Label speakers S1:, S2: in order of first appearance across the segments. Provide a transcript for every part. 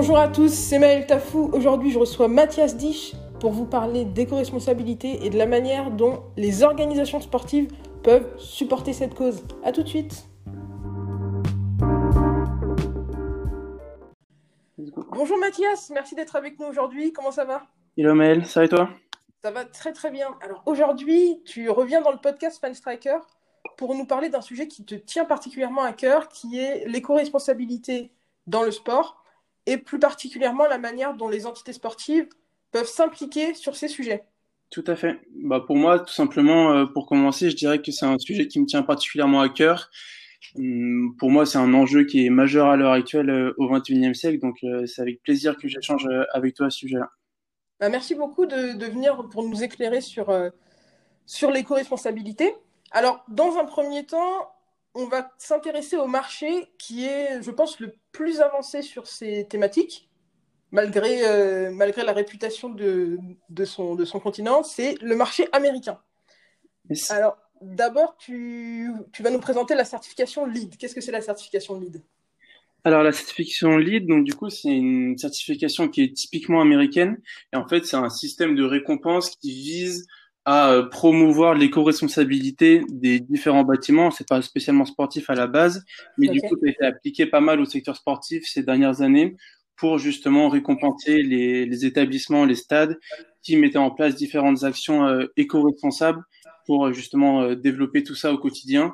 S1: Bonjour à tous, c'est Maël Tafou. Aujourd'hui, je reçois Mathias Dich pour vous parler d'éco-responsabilité et de la manière dont les organisations sportives peuvent supporter cette cause. A tout de suite. Bonjour Mathias, merci d'être avec nous aujourd'hui. Comment ça va?
S2: Hello Maël, ça va et toi?
S1: Ça va très très bien. Alors aujourd'hui, tu reviens dans le podcast Fan Striker pour nous parler d'un sujet qui te tient particulièrement à cœur, qui est l'éco-responsabilité dans le sport et plus particulièrement la manière dont les entités sportives peuvent s'impliquer sur ces sujets.
S2: Tout à fait. Bah pour moi, tout simplement, euh, pour commencer, je dirais que c'est un sujet qui me tient particulièrement à cœur. Hum, pour moi, c'est un enjeu qui est majeur à l'heure actuelle euh, au XXIe siècle, donc euh, c'est avec plaisir que j'échange avec toi à ce sujet-là.
S1: Bah, merci beaucoup de, de, venir pour nous éclairer sur, sur l'éco-responsabilité. Alors, dans un premier temps, on va s'intéresser au marché qui est, je pense, le plus avancé sur ces thématiques, malgré, euh, malgré la réputation de, de, son, de son continent, c'est le marché américain. Alors, d'abord, tu, tu, vas nous présenter la certification LEED. Qu'est-ce que c'est la certification LEED
S2: alors la certification LEED, donc du coup c'est une certification qui est typiquement américaine et en fait c'est un système de récompense qui vise à euh, promouvoir l'éco-responsabilité des différents bâtiments. C'est pas spécialement sportif à la base, mais du coup, ça a été appliqué pas mal au secteur sportif ces dernières années pour justement récompenser les, les établissements, les stades qui mettaient en place différentes actions euh, éco-responsables pour euh, justement euh, développer tout ça au quotidien.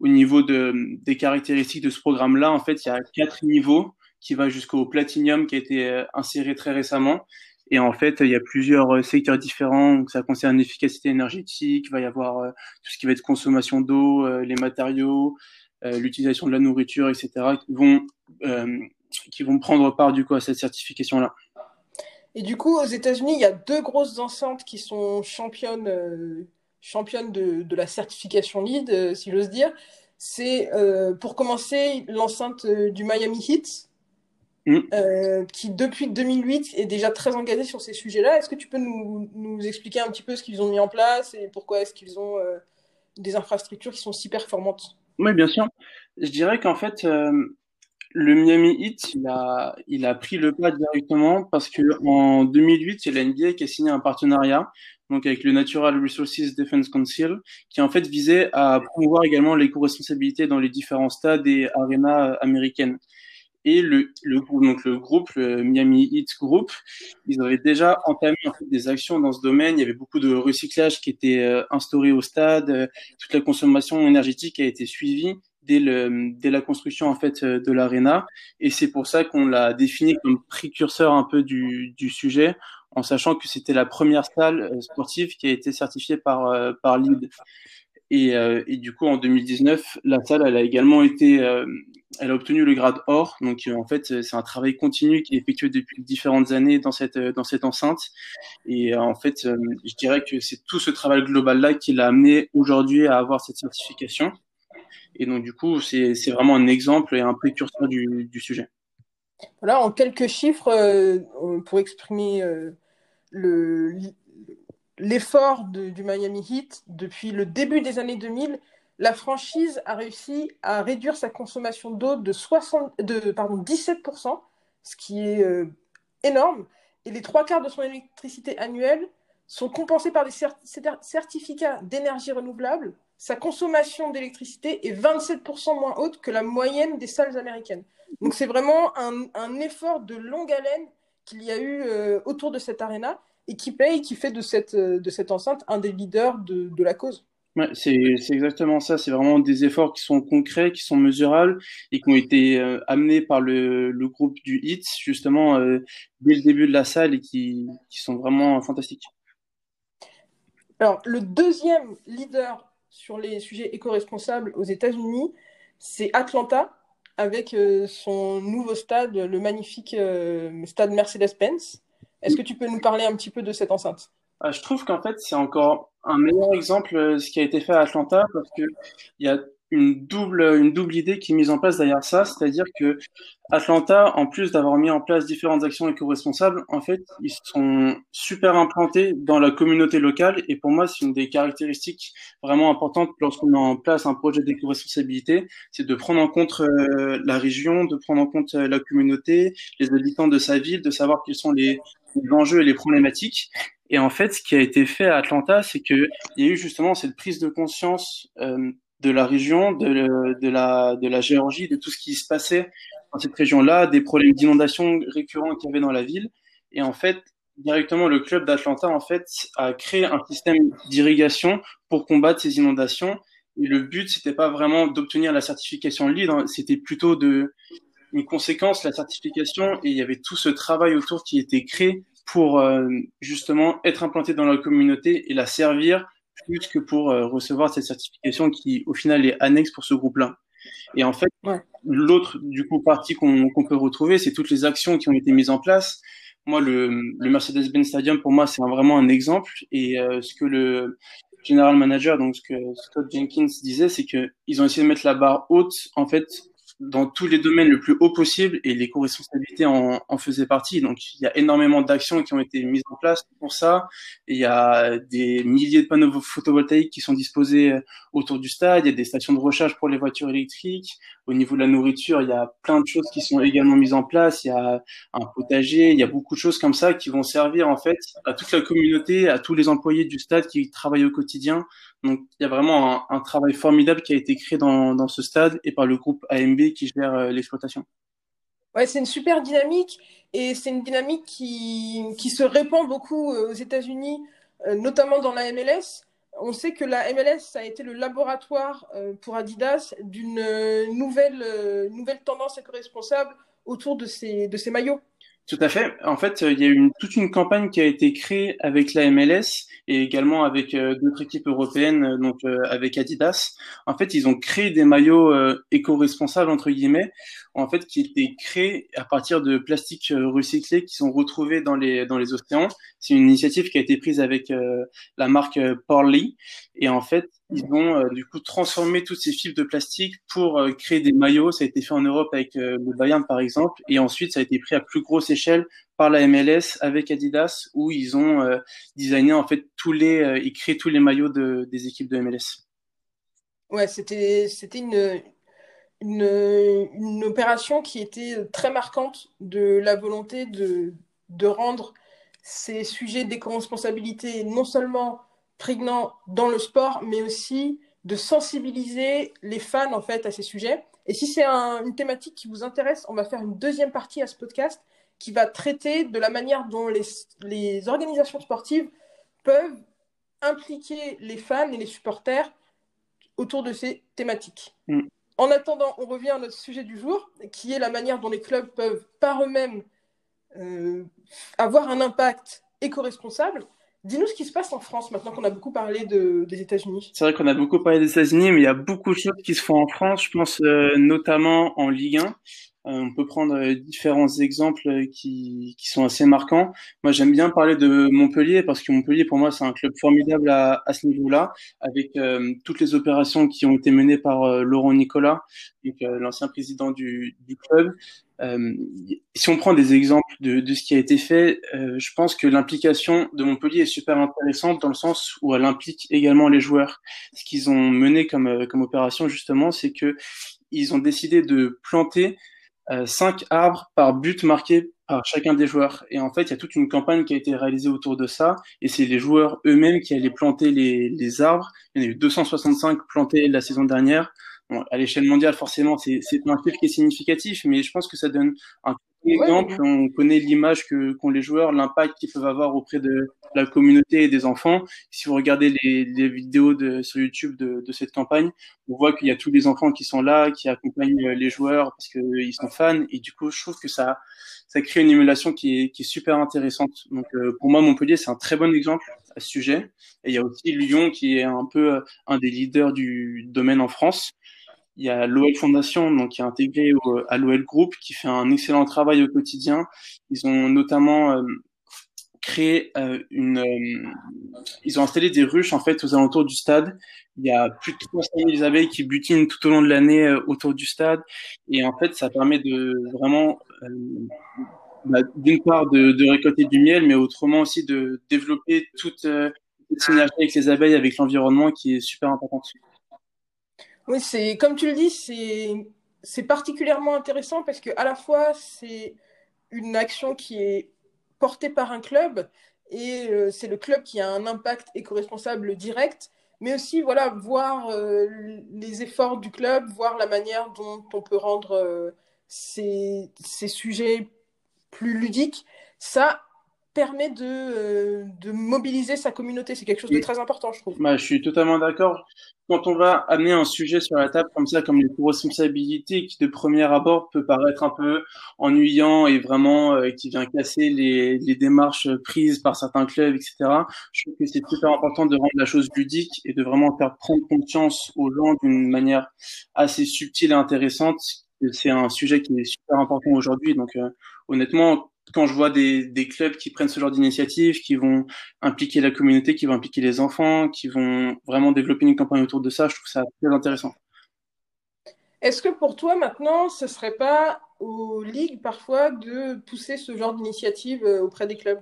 S2: Au niveau de, des caractéristiques de ce programme-là, en fait, il y a quatre niveaux qui va jusqu'au platinium qui a été inséré très récemment. Et en fait, il y a plusieurs euh, secteurs différents. Ça concerne l'efficacité énergétique, il va y avoir euh, tout ce qui va être consommation d'eau, euh, les matériaux, l'utilisation de la nourriture, etc., qui vont, prendre part du coup à cette certification-là.
S1: Et du coup, aux États-Unis, il y a deux grosses enceintes qui sont championnes, de, la certification LEED, si j'ose dire. C'est pour commencer l'enceinte du Miami Heat, Mm. Euh, qui depuis 2008 est déjà très engagé sur ces sujets-là. Est-ce que tu peux nous, nous, expliquer un petit peu ce qu'ils ont mis en place et pourquoi est-ce qu'ils ont euh, des infrastructures qui sont si performantes?
S2: Oui, bien sûr. Je dirais qu'en fait, euh, le Miami Heat, il a, il a pris le pas directement parce que en 2008, c'est la NBA qui a signé un partenariat donc avec le Natural Resources Defense Council, qui en fait visait à promouvoir également l'éco-responsabilité dans les différents stades et arénas américaines et le, le, donc le groupe, le Miami Heat Group, ils avaient déjà entamé des actions dans ce domaine. Il y avait beaucoup de recyclage qui était euh, instauré au stade. Euh, toute la consommation énergétique a été suivie dès, le, dès la construction en fait euh, de l'arena. Et c'est pour ça qu'on l'a défini comme précurseur un peu du, du sujet, en sachant que c'était la première salle sportive qui a été certifiée par, par LEED. Et, euh, et, du coup, en 2019, la salle, elle a également été, euh, elle a obtenu le grade or. Donc, euh, en fait, c'est un travail continu qui est effectué depuis différentes années dans cette dans cette enceinte. Et en fait, je dirais que c'est tout ce travail global là qui l'a amené aujourd'hui à avoir cette certification. Et donc, du coup, c'est vraiment un exemple et un précurseur du, du sujet.
S1: Voilà, en quelques chiffres pour exprimer le l'effort du Miami Heat depuis le début des années 2000, la franchise a réussi à réduire sa consommation d'eau de, 60, de pardon, 17%, ce qui est euh, énorme. Et les trois quarts de son électricité annuelle sont compensés par des certificats d'énergie renouvelable. Sa consommation d'électricité est 27% moins haute que la moyenne des salles américaines. Donc c'est vraiment un, effort de longue haleine qu'il y a eu euh, autour de cette arena et qui paye, qui fait de cette, euh, de cette enceinte un des leaders de, de la cause.
S2: Ouais, c'est exactement ça. C'est vraiment des efforts qui sont concrets, qui sont mesurables et qui ont été euh, amenés par le, le, groupe du HIT, justement, euh, dès le début de la salle et qui, qui sont vraiment fantastiques.
S1: Alors, le deuxième leader sur les sujets éco-responsables aux États-Unis, c'est Atlanta, avec son nouveau stade, le magnifique stade Mercedes-Benz. Est-ce que tu peux nous parler un petit peu de cette enceinte?
S2: Ah, Je trouve qu'en fait, c'est encore un meilleur exemple euh, ce qui a été fait à Atlanta parce que il y a une double, une double idée qui est mise en place derrière ça, c'est-à-dire que Atlanta, en plus d'avoir mis en place différentes actions éco-responsables, en fait, ils sont super implantés dans la communauté locale. Et pour moi, c'est une des caractéristiques vraiment importantes lorsqu'on met en place un projet d'éco-responsabilité, c'est de prendre en compte euh, la région, de prendre en compte euh, la communauté, les habitants de sa ville, de savoir quels sont les, les enjeux et les problématiques. Et en fait, ce qui a été fait à Atlanta, c'est qu'il y a eu justement cette prise de conscience euh, de la région, de, de, la, de la Géorgie, de tout ce qui se passait dans cette région-là, des problèmes d'inondation récurrents qu'il y avait dans la ville. Et en fait, directement, le club d'Atlanta, en fait, a créé un système d'irrigation pour combattre ces inondations. Et le but, c'était pas vraiment d'obtenir la certification LEED, hein, c'était plutôt de une conséquence, la certification, et il y avait tout ce travail autour qui était créé pour euh, justement être implanté dans la communauté et la servir plus que pour euh, recevoir cette certification qui, au final, est annexe pour ce groupe-là. Et en fait, l'autre du coup partie qu'on peut retrouver, c'est toutes les actions qui ont été mises en place. Moi, le, le Mercedes-Benz Stadium, pour moi, c'est vraiment un exemple. Et euh, ce que le general manager, donc ce que Scott Jenkins disait, c'est que ils ont essayé de mettre la barre haute, en fait, dans tous les domaines le plus haut possible et l'éco-responsabilité en, en faisait partie. Donc il y a énormément d'actions qui ont été mises en place pour ça. il y a des milliers de panneaux photovoltaïques qui sont disposés euh, autour du stade. Il y a des stations de recharge pour les voitures électriques. Au niveau de la nourriture, il y a plein de choses qui sont également mises en place. Il y a un potager, il y a beaucoup de choses comme ça qui vont servir en fait à toute la communauté, à tous les employés du stade qui travaillent au quotidien donc il y a vraiment un, travail formidable qui a été créé dans, ce stade et par le groupe AMB qui gère euh, l'exploitation.
S1: Ouais, c'est une super dynamique et c'est une dynamique qui, qui, se répand beaucoup euh, aux États-Unis, euh, notamment dans la MLS. On sait que la MLS a été le laboratoire pour Adidas d'une nouvelle, nouvelle tendance éco-responsable autour de ces, de ces maillots.
S2: Tout à fait. En fait, il y a une, toute une campagne qui a été créée avec la MLS et également avec euh, d'autres équipes européennes, euh, donc euh, avec Adidas. En fait, ils ont créé des maillots éco-responsables entre guillemets, en fait, qui étaient créés à partir de plastiques recyclés qui sont retrouvés dans les dans les océans. C'est une initiative qui a été prise avec la marque Parley et en fait, ils vont du coup transformer toutes ces fibres de plastique pour créer des maillots. Ça a été fait en Europe avec le Bayern par exemple, et ensuite ça a été pris à plus grosse échelle par la MLS avec Adidas où ils ont euh, designé en fait tous les euh, et créé tous les maillots de, des équipes de MLS.
S1: Ouais, c'était c'était une, une, opération qui était très marquante de la volonté de de rendre ces sujets d'éco-responsabilité non seulement prégnants dans le sport, mais aussi de sensibiliser les fans en fait à ces sujets. Et si c'est une thématique qui vous intéresse, on va faire une deuxième partie à ce podcast qui va traiter de la manière dont les, les organisations sportives peuvent impliquer les fans et les supporters autour de ces thématiques. Mm. En attendant, on revient à notre sujet du jour, qui est la manière dont les clubs peuvent par eux-mêmes euh, avoir un impact éco-responsable. Dis-nous ce qui se passe en France maintenant qu'on a beaucoup parlé de, des États-Unis.
S2: C'est vrai qu'on a beaucoup parlé des États-Unis, mais il y a beaucoup de choses qui se font en France. Je pense euh, notamment en Ligue 1. Euh, on peut prendre euh, différents exemples euh, qui, qui sont assez marquants. Moi, j'aime bien parler de Montpellier parce que Montpellier, pour moi, c'est un club formidable à, à ce niveau-là, avec toutes les opérations qui ont été menées par Laurent Nicolas, donc l'ancien président du, du club. Euh, si on prend des exemples de, de, ce qui a été fait, je pense que l'implication de Montpellier est super intéressante dans le sens où elle implique également les joueurs. Ce qu'ils ont mené comme, comme opération justement, c'est que ils ont décidé de planter euh, cinq arbres par but marqué par chacun des joueurs. Et en fait, il y a toute une campagne qui a été réalisée autour de ça. Et c'est les joueurs eux-mêmes qui allaient planter les, les, arbres. Il y en a eu 265 plantés la saison dernière. Bon, à l'échelle mondiale, forcément, c'est un chiffre qui est significatif, mais je pense que ça donne un exemple. On connaît l'image que qu'ont les joueurs, l'impact qu'ils peuvent avoir auprès de la communauté et des enfants. Si vous regardez les, les vidéos de, sur YouTube de, de cette campagne, on voit qu'il y a tous les enfants qui sont là, qui accompagnent les joueurs parce qu'ils sont fans. Et du coup, je trouve que ça, ça crée une émulation qui est, qui est super intéressante. Donc, euh, pour moi, Montpellier, c'est un très bon exemple à ce sujet. Et il y a aussi Lyon qui est un peu euh, un des leaders du domaine en France. Il y a l'OL Fondation, donc qui est intégré au, à l'OL Group, qui fait un excellent travail au quotidien. Ils ont notamment euh, créé une. ils ont installé des ruches en fait aux alentours du stade. Il y a plus de 300 000 abeilles qui butinent tout au long de l'année autour du stade, et en fait, ça permet de vraiment bah, d'une part de, de, récolter du miel, mais autrement aussi de développer toute euh, cette synergie avec les abeilles, avec l'environnement qui est super importante.
S1: Oui, c'est comme tu le dis, c'est particulièrement intéressant parce que à la fois c'est une action qui est portée par un club et euh, c'est le club qui a un impact éco-responsable direct, mais aussi voilà voir euh, les efforts du club, voir la manière dont on peut rendre euh, ces, ces sujets plus ludique, ça permet de, euh, de mobiliser sa communauté. C'est quelque chose de très important, je trouve.
S2: Bah, je suis totalement d'accord. Quand on va amener un sujet sur la table comme ça, comme les responsabilités, qui de premier abord peut paraître un peu ennuyant et vraiment euh, qui vient casser les, les démarches prises par certains clubs, etc. Je trouve que c'est super important de rendre la chose ludique et de vraiment faire prendre conscience aux gens d'une manière assez subtile et intéressante. C'est un sujet qui est super important aujourd'hui, donc euh, honnêtement, quand je vois des, des clubs qui prennent ce genre d'initiative, qui vont impliquer la communauté, qui vont impliquer les enfants, qui vont vraiment développer une campagne autour de ça, je trouve ça très intéressant.
S1: Est-ce que pour toi maintenant, ce serait pas aux ligues parfois de pousser ce genre d'initiative euh, auprès des clubs?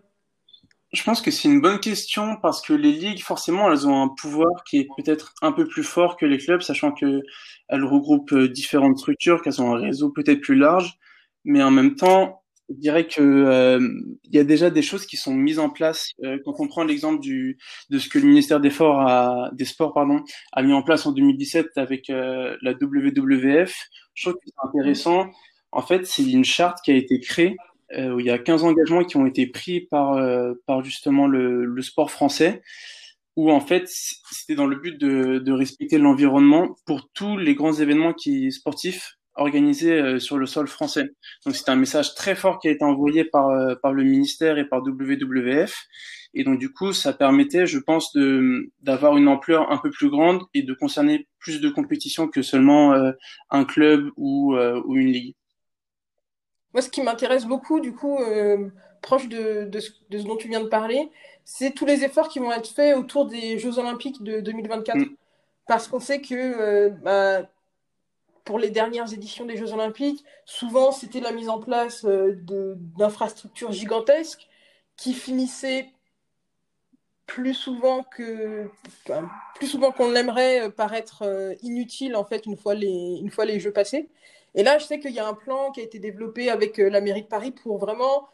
S2: Je pense que c'est une bonne question parce que les ligues, forcément, elles ont un pouvoir qui est peut-être un peu plus fort que les clubs, sachant que elles regroupent euh, différentes structures, qu'elles ont un réseau peut-être plus large, mais en même temps, je dirais que euh, il y a déjà des choses qui sont mises en place. Euh, quand on prend l'exemple du de ce que le ministère des Sports a, des Sports pardon a mis en place en 2017 avec euh, la WWF, je trouve que c'est intéressant. En fait, c'est une charte qui a été créée où il y a 15 engagements qui ont été pris par par justement le, le sport français où en fait c'était dans le but de, de respecter l'environnement pour tous les grands événements qui sportifs organisé euh, sur le sol français. Donc c'est un message très fort qui a été envoyé par euh, par le ministère et par WWF. Et donc du coup, ça permettait, je pense, de d'avoir une ampleur un peu plus grande et de concerner plus de compétitions que seulement euh, un club ou ou une ligue.
S1: Moi, ce qui m'intéresse beaucoup, du coup, proche de, de, ce, de, ce, dont tu viens de parler, c'est tous les efforts qui vont être faits autour des Jeux Olympiques de 2024. Mm. Parce qu'on sait que bah, pour les dernières éditions des Jeux Olympiques, souvent c'était la mise en place euh, d'infrastructures gigantesques qui finissaient plus souvent que plus souvent qu'on l'aimerait euh, paraître euh, inutile en fait une fois les une fois les jeux passés. Et là, je sais qu'il y a un plan qui a été développé avec la mairie de Paris pour vraiment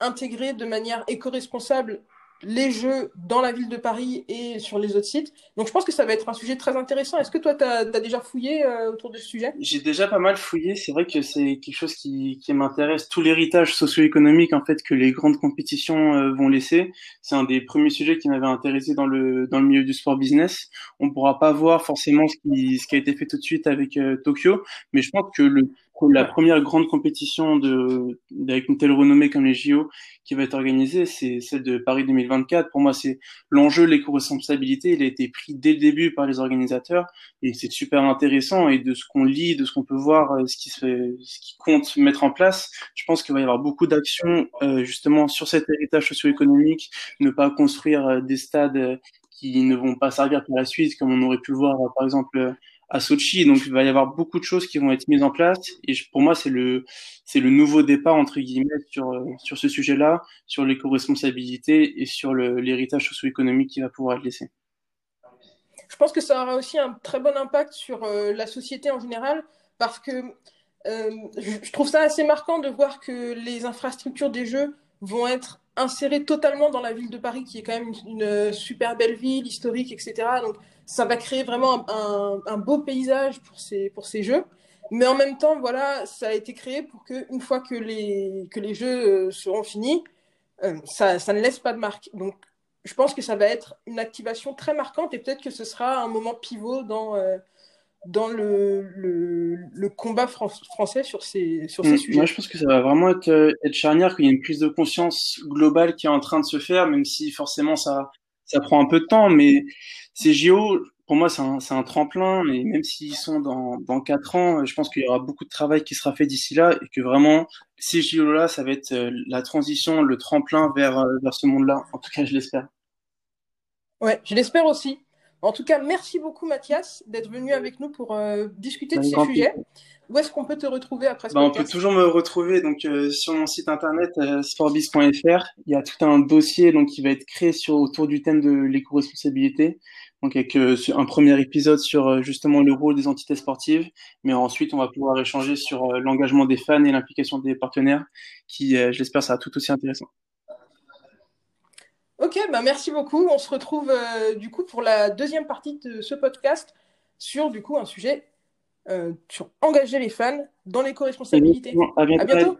S1: intégrer de manière éco-responsable les jeux dans la ville de Paris et sur les autres sites. Donc je pense que ça va être un sujet très intéressant. Est-ce que toi, tu as, déjà fouillé euh, autour de ce sujet?
S2: J'ai déjà pas mal fouillé. C'est vrai que c'est quelque chose qui, qui m'intéresse. Tout l'héritage socio-économique en fait que les grandes compétitions euh, vont laisser. C'est un des premiers sujets qui m'avait intéressé dans le, dans le milieu du sport business. On pourra pas voir forcément ce qui, ce qui a été fait tout de suite avec euh, Tokyo, mais je pense que le la première grande compétition de, avec une telle renommée comme les JO qui va être organisée, c'est celle de Paris 2024. Pour moi, c'est l'enjeu, l'éco-responsabilité. Il a été pris dès le début par les organisateurs et c'est super intéressant. Et de ce qu'on lit, de ce qu'on peut voir, euh, ce qui se fait, ce qui compte mettre en place, je pense qu'il va y avoir beaucoup d'actions euh, justement sur cet héritage socio-économique, ne pas construire euh, des stades qui ne vont pas servir pour la suite, comme on aurait pu le voir par exemple à Sochi. Donc il va y avoir beaucoup de choses qui vont être mises en place. Et pour moi, c'est le c'est le nouveau départ entre guillemets sur sur ce sujet-là, sur l'éco-responsabilité et sur l'héritage socio-économique qui va pouvoir être laissé.
S1: Je pense que ça aura aussi un très bon impact sur euh, la société en général, parce que euh, je trouve ça assez marquant de voir que les infrastructures des jeux vont être insérées totalement dans la ville de Paris, qui est quand même une, une super belle ville historique, etc. Donc ça va créer vraiment un, beau paysage pour ces, pour ces jeux. Mais en même temps, voilà, ça a été créé pour que une fois que les, que les jeux euh, seront finis, euh, ça, ça ne laisse pas de marque. Donc, je pense que ça va être une activation très marquante et peut-être que ce sera un moment pivot dans, euh, dans le, le, le, combat français sur ces, sur ces mmh, sujets.
S2: Moi, je pense que ça va vraiment être, être charnière, qu'il y a une prise de conscience globale qui est en train de se faire, même si forcément ça, ça prend un peu de temps, mais ces JO, pour moi, c'est un, un, tremplin, mais même s'ils sont dans, dans 4 ans, je pense qu'il y aura beaucoup de travail qui sera fait d'ici là et que vraiment, ces JO-là, ça va être euh, la transition, le tremplin vers, euh, vers ce monde-là. En tout cas, je l'espère.
S1: Ouais, je l'espère aussi. En tout cas, merci beaucoup Mathias d'être venu avec nous pour euh, discuter de ces sujets. Où est-ce qu'on peut te retrouver après ce
S2: bah, On peut toujours me retrouver donc euh, sur mon site internet euh, sportbiz.fr. Il y a tout un dossier donc qui va être créé sur autour du thème de l'éco-responsabilité. Donc avec un premier épisode sur justement le rôle des entités sportives, mais ensuite on va pouvoir échanger sur l'engagement des fans et l'implication des partenaires, qui, je l'espère, sera tout aussi intéressant.
S1: Ok, bah merci beaucoup. On se retrouve euh, du coup pour la deuxième partie de ce podcast sur du coup un sujet euh, sur engager les fans dans l'éco-responsabilité.
S2: À bientôt. À bientôt.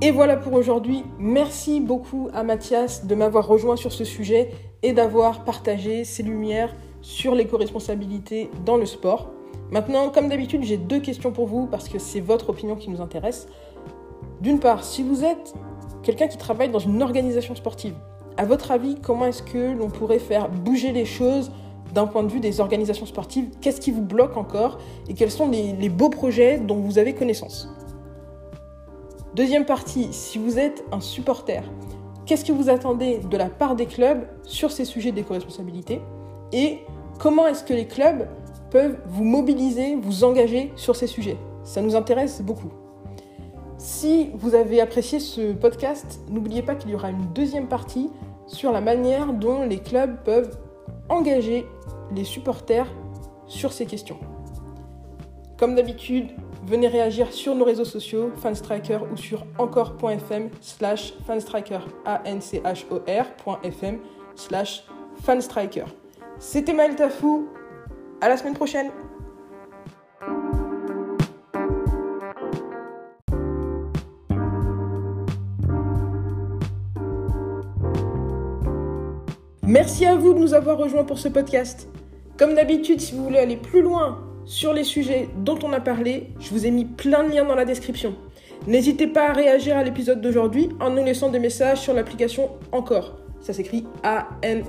S1: Et voilà pour aujourd'hui. Merci beaucoup à Mathias de m'avoir rejoint sur ce sujet et d'avoir partagé ses lumières sur l'éco-responsabilité dans le sport. Maintenant, comme d'habitude, j'ai deux questions pour vous parce que c'est votre opinion qui nous intéresse. D'une part, si vous êtes quelqu'un qui travaille dans une organisation sportive, à votre avis, comment est-ce que l'on pourrait faire bouger les choses d'un point de vue des organisations sportives? Qu'est-ce qui vous bloque encore? Et quels sont les, beaux projets dont vous avez connaissance? Deuxième partie, si vous êtes un supporter, qu'est-ce que vous attendez de la part des clubs sur ces sujets d'éco-responsabilité Et comment est-ce que les clubs peuvent vous mobiliser, vous engager sur ces sujets. Ça nous intéresse beaucoup. Si vous avez apprécié ce podcast, n'oubliez pas qu'il y aura une deuxième partie sur la manière dont les clubs peuvent engager les supporters sur ces questions. Comme d'habitude, venez réagir sur nos réseaux sociaux, Fanstriker ou sur encore.fm slash fanstriker, a n c h o r.fm slash fanstriker. C'était Maël Tafou, à la semaine prochaine Merci à vous de nous avoir rejoints pour ce podcast. Comme d'habitude, si vous voulez aller plus loin sur les sujets dont on a parlé, je vous ai mis plein de liens dans la description. N'hésitez pas à réagir à l'épisode d'aujourd'hui en nous laissant des messages sur l'application Encore. Ça s'écrit A-N-C-H-O-R